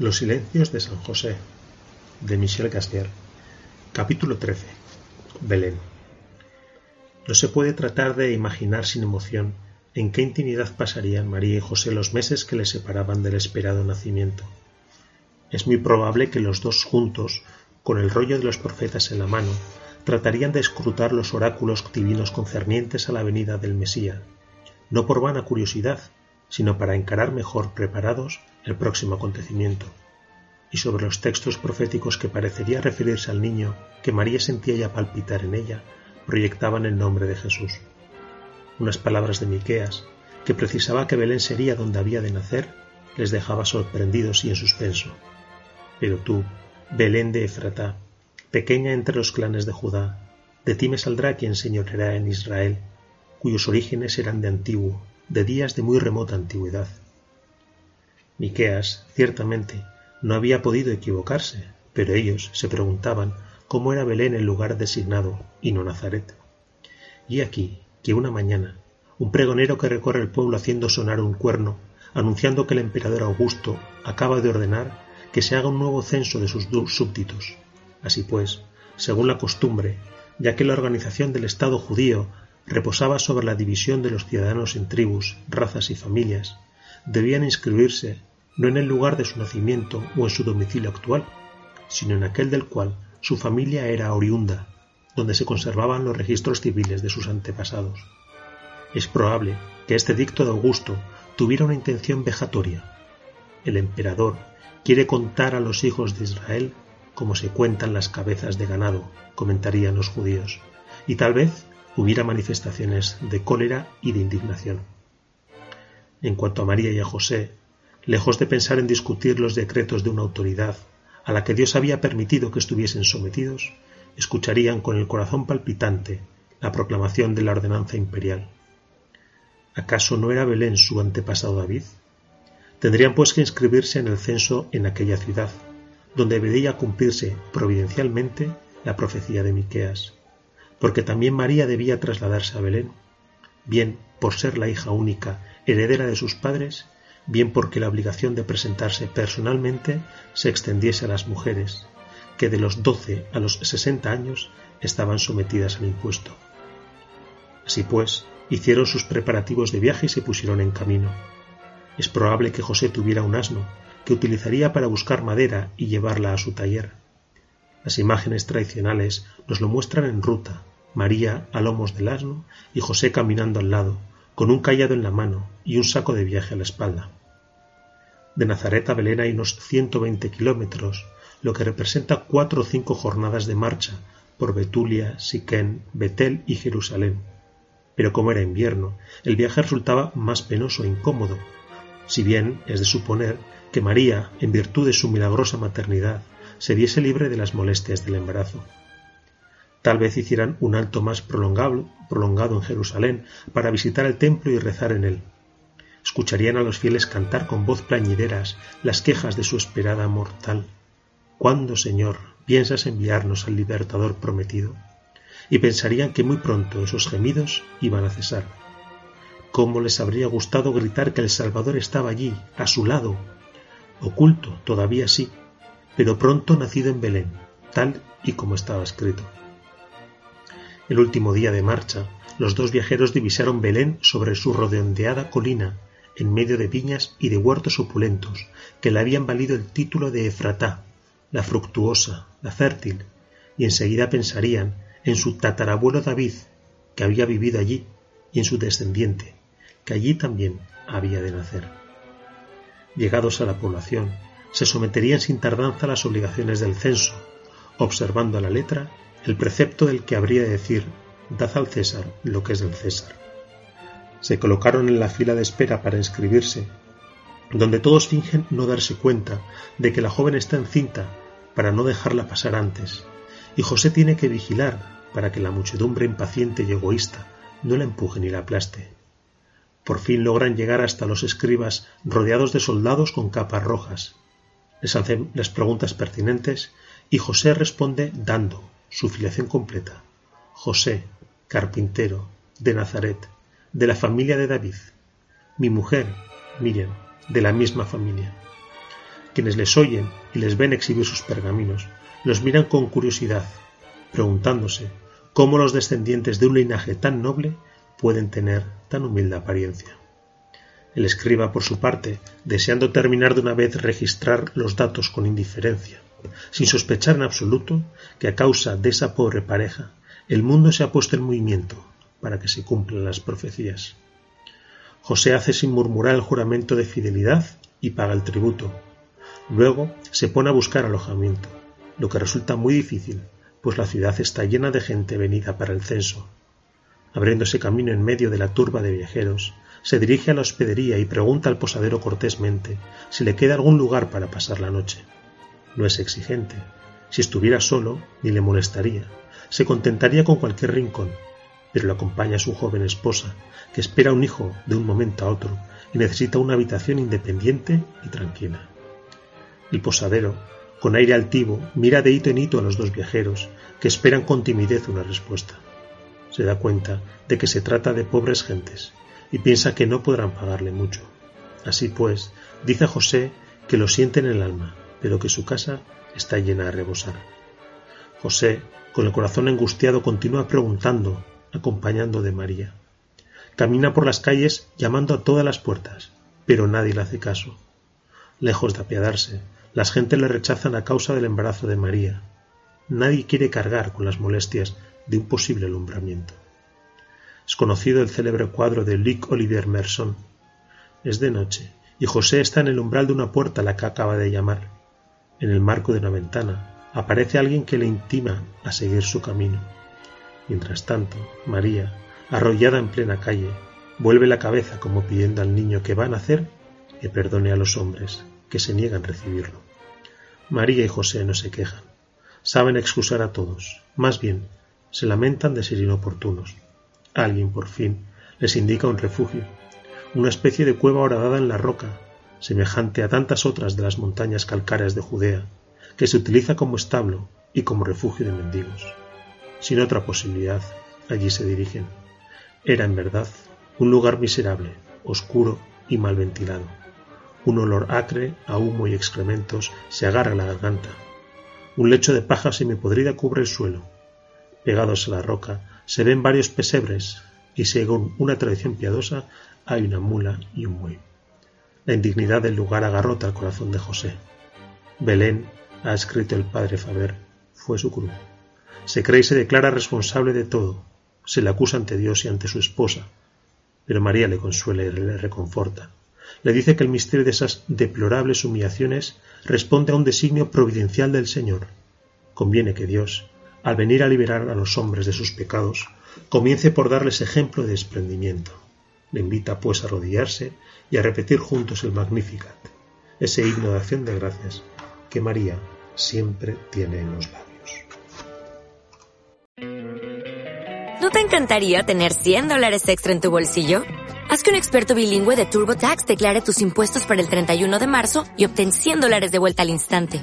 Los silencios de San José, de Michel Gastier. Capítulo 13. Belén. No se puede tratar de imaginar sin emoción en qué intimidad pasarían María y José los meses que les separaban del esperado nacimiento. Es muy probable que los dos juntos, con el rollo de los profetas en la mano, tratarían de escrutar los oráculos divinos concernientes a la venida del Mesía, no por vana curiosidad, sino para encarar mejor preparados el próximo acontecimiento, y sobre los textos proféticos que parecería referirse al niño que María sentía ya palpitar en ella, proyectaban el nombre de Jesús. Unas palabras de Miqueas, que precisaba que Belén sería donde había de nacer, les dejaba sorprendidos y en suspenso. Pero tú, Belén de Efratá, pequeña entre los clanes de Judá, de ti me saldrá quien señoreará en Israel, cuyos orígenes eran de antiguo, de días de muy remota antigüedad. Miqueas, ciertamente, no había podido equivocarse, pero ellos se preguntaban cómo era Belén el lugar designado y no Nazaret. Y aquí que una mañana, un pregonero que recorre el pueblo haciendo sonar un cuerno, anunciando que el emperador Augusto acaba de ordenar que se haga un nuevo censo de sus súbditos. Así pues, según la costumbre, ya que la organización del Estado judío reposaba sobre la división de los ciudadanos en tribus, razas y familias, debían inscribirse no en el lugar de su nacimiento o en su domicilio actual, sino en aquel del cual su familia era oriunda, donde se conservaban los registros civiles de sus antepasados. Es probable que este dicto de Augusto tuviera una intención vejatoria. El emperador quiere contar a los hijos de Israel como se cuentan las cabezas de ganado, comentarían los judíos, y tal vez hubiera manifestaciones de cólera y de indignación. En cuanto a María y a José, lejos de pensar en discutir los decretos de una autoridad a la que Dios había permitido que estuviesen sometidos, escucharían con el corazón palpitante la proclamación de la ordenanza imperial. ¿Acaso no era Belén su antepasado David? Tendrían pues que inscribirse en el censo en aquella ciudad, donde debería cumplirse providencialmente la profecía de Miqueas, porque también María debía trasladarse a Belén, bien por ser la hija única, heredera de sus padres, bien porque la obligación de presentarse personalmente se extendiese a las mujeres, que de los doce a los sesenta años estaban sometidas al impuesto. Así pues, hicieron sus preparativos de viaje y se pusieron en camino. Es probable que José tuviera un asno, que utilizaría para buscar madera y llevarla a su taller. Las imágenes tradicionales nos lo muestran en ruta, María a lomos del asno y José caminando al lado, con un callado en la mano y un saco de viaje a la espalda. De Nazaret a Belén hay unos 120 kilómetros, lo que representa cuatro o cinco jornadas de marcha por Betulia, Siquén, Betel y Jerusalén. Pero como era invierno, el viaje resultaba más penoso e incómodo, si bien es de suponer que María, en virtud de su milagrosa maternidad, se viese libre de las molestias del embarazo. Tal vez hicieran un alto más prolongado, en Jerusalén para visitar el templo y rezar en él. Escucharían a los fieles cantar con voz plañideras las quejas de su esperada mortal. ¿Cuándo, Señor, piensas enviarnos al libertador prometido? Y pensarían que muy pronto esos gemidos iban a cesar. ¿Cómo les habría gustado gritar que el Salvador estaba allí, a su lado? Oculto, todavía sí, pero pronto nacido en Belén, tal y como estaba escrito. El último día de marcha, los dos viajeros divisaron Belén sobre su redondeada colina, en medio de viñas y de huertos opulentos, que le habían valido el título de Efratá, la fructuosa, la fértil, y enseguida pensarían en su tatarabuelo David, que había vivido allí, y en su descendiente, que allí también había de nacer. Llegados a la población, se someterían sin tardanza a las obligaciones del censo, observando a la letra el precepto del que habría de decir dad al César lo que es del César. Se colocaron en la fila de espera para inscribirse donde todos fingen no darse cuenta de que la joven está encinta para no dejarla pasar antes, y José tiene que vigilar para que la muchedumbre impaciente y egoísta no la empuje ni la aplaste. Por fin logran llegar hasta los escribas rodeados de soldados con capas rojas. Les hacen las preguntas pertinentes y José responde dando su filiación completa. José, carpintero, de Nazaret, de la familia de David. Mi mujer, Miriam, de la misma familia. Quienes les oyen y les ven exhibir sus pergaminos, los miran con curiosidad, preguntándose cómo los descendientes de un linaje tan noble pueden tener tan humilde apariencia. El escriba, por su parte, deseando terminar de una vez registrar los datos con indiferencia, sin sospechar en absoluto que a causa de esa pobre pareja el mundo se ha puesto en movimiento para que se cumplan las profecías. José hace sin murmurar el juramento de fidelidad y paga el tributo. Luego se pone a buscar alojamiento, lo que resulta muy difícil, pues la ciudad está llena de gente venida para el censo. Abriéndose camino en medio de la turba de viajeros, se dirige a la hospedería y pregunta al posadero cortésmente si le queda algún lugar para pasar la noche. No es exigente. Si estuviera solo, ni le molestaría. Se contentaría con cualquier rincón, pero le acompaña su joven esposa, que espera un hijo de un momento a otro y necesita una habitación independiente y tranquila. El posadero, con aire altivo, mira de hito en hito a los dos viajeros, que esperan con timidez una respuesta. Se da cuenta de que se trata de pobres gentes y piensa que no podrán pagarle mucho. Así pues, dice a José que lo siente en el alma, pero que su casa está llena de rebosar. José, con el corazón angustiado, continúa preguntando, acompañando de María. Camina por las calles llamando a todas las puertas, pero nadie le hace caso. Lejos de apiadarse, las gentes le rechazan a causa del embarazo de María. Nadie quiere cargar con las molestias de un posible alumbramiento. Es conocido el célebre cuadro de Luc Olivier Merson. Es de noche, y José está en el umbral de una puerta a la que acaba de llamar. En el marco de una ventana aparece alguien que le intima a seguir su camino. Mientras tanto, María, arrollada en plena calle, vuelve la cabeza como pidiendo al niño que va a nacer que perdone a los hombres que se niegan a recibirlo. María y José no se quejan. Saben excusar a todos. Más bien, se lamentan de ser inoportunos. Alguien, por fin, les indica un refugio, una especie de cueva horadada en la roca, semejante a tantas otras de las montañas calcáreas de Judea, que se utiliza como establo y como refugio de mendigos. Sin otra posibilidad, allí se dirigen. Era, en verdad, un lugar miserable, oscuro y mal ventilado un olor acre a humo y excrementos se agarra a la garganta. Un lecho de paja semipodrida cubre el suelo. Pegados a la roca se ven varios pesebres y según una tradición piadosa hay una mula y un buey. La indignidad del lugar agarrota el corazón de José. Belén, ha escrito el padre Faber, fue su cruz. Se cree y se declara responsable de todo. Se le acusa ante Dios y ante su esposa. Pero María le consuela y le reconforta le dice que el misterio de esas deplorables humillaciones responde a un designio providencial del Señor. Conviene que Dios, al venir a liberar a los hombres de sus pecados, comience por darles ejemplo de desprendimiento. Le invita pues a arrodillarse y a repetir juntos el Magnificat, ese himno de acción de gracias que María siempre tiene en los labios. ¿No te encantaría tener 100 dólares extra en tu bolsillo? Haz que un experto bilingüe de TurboTax declare tus impuestos para el 31 de marzo y obtén 100 dólares de vuelta al instante.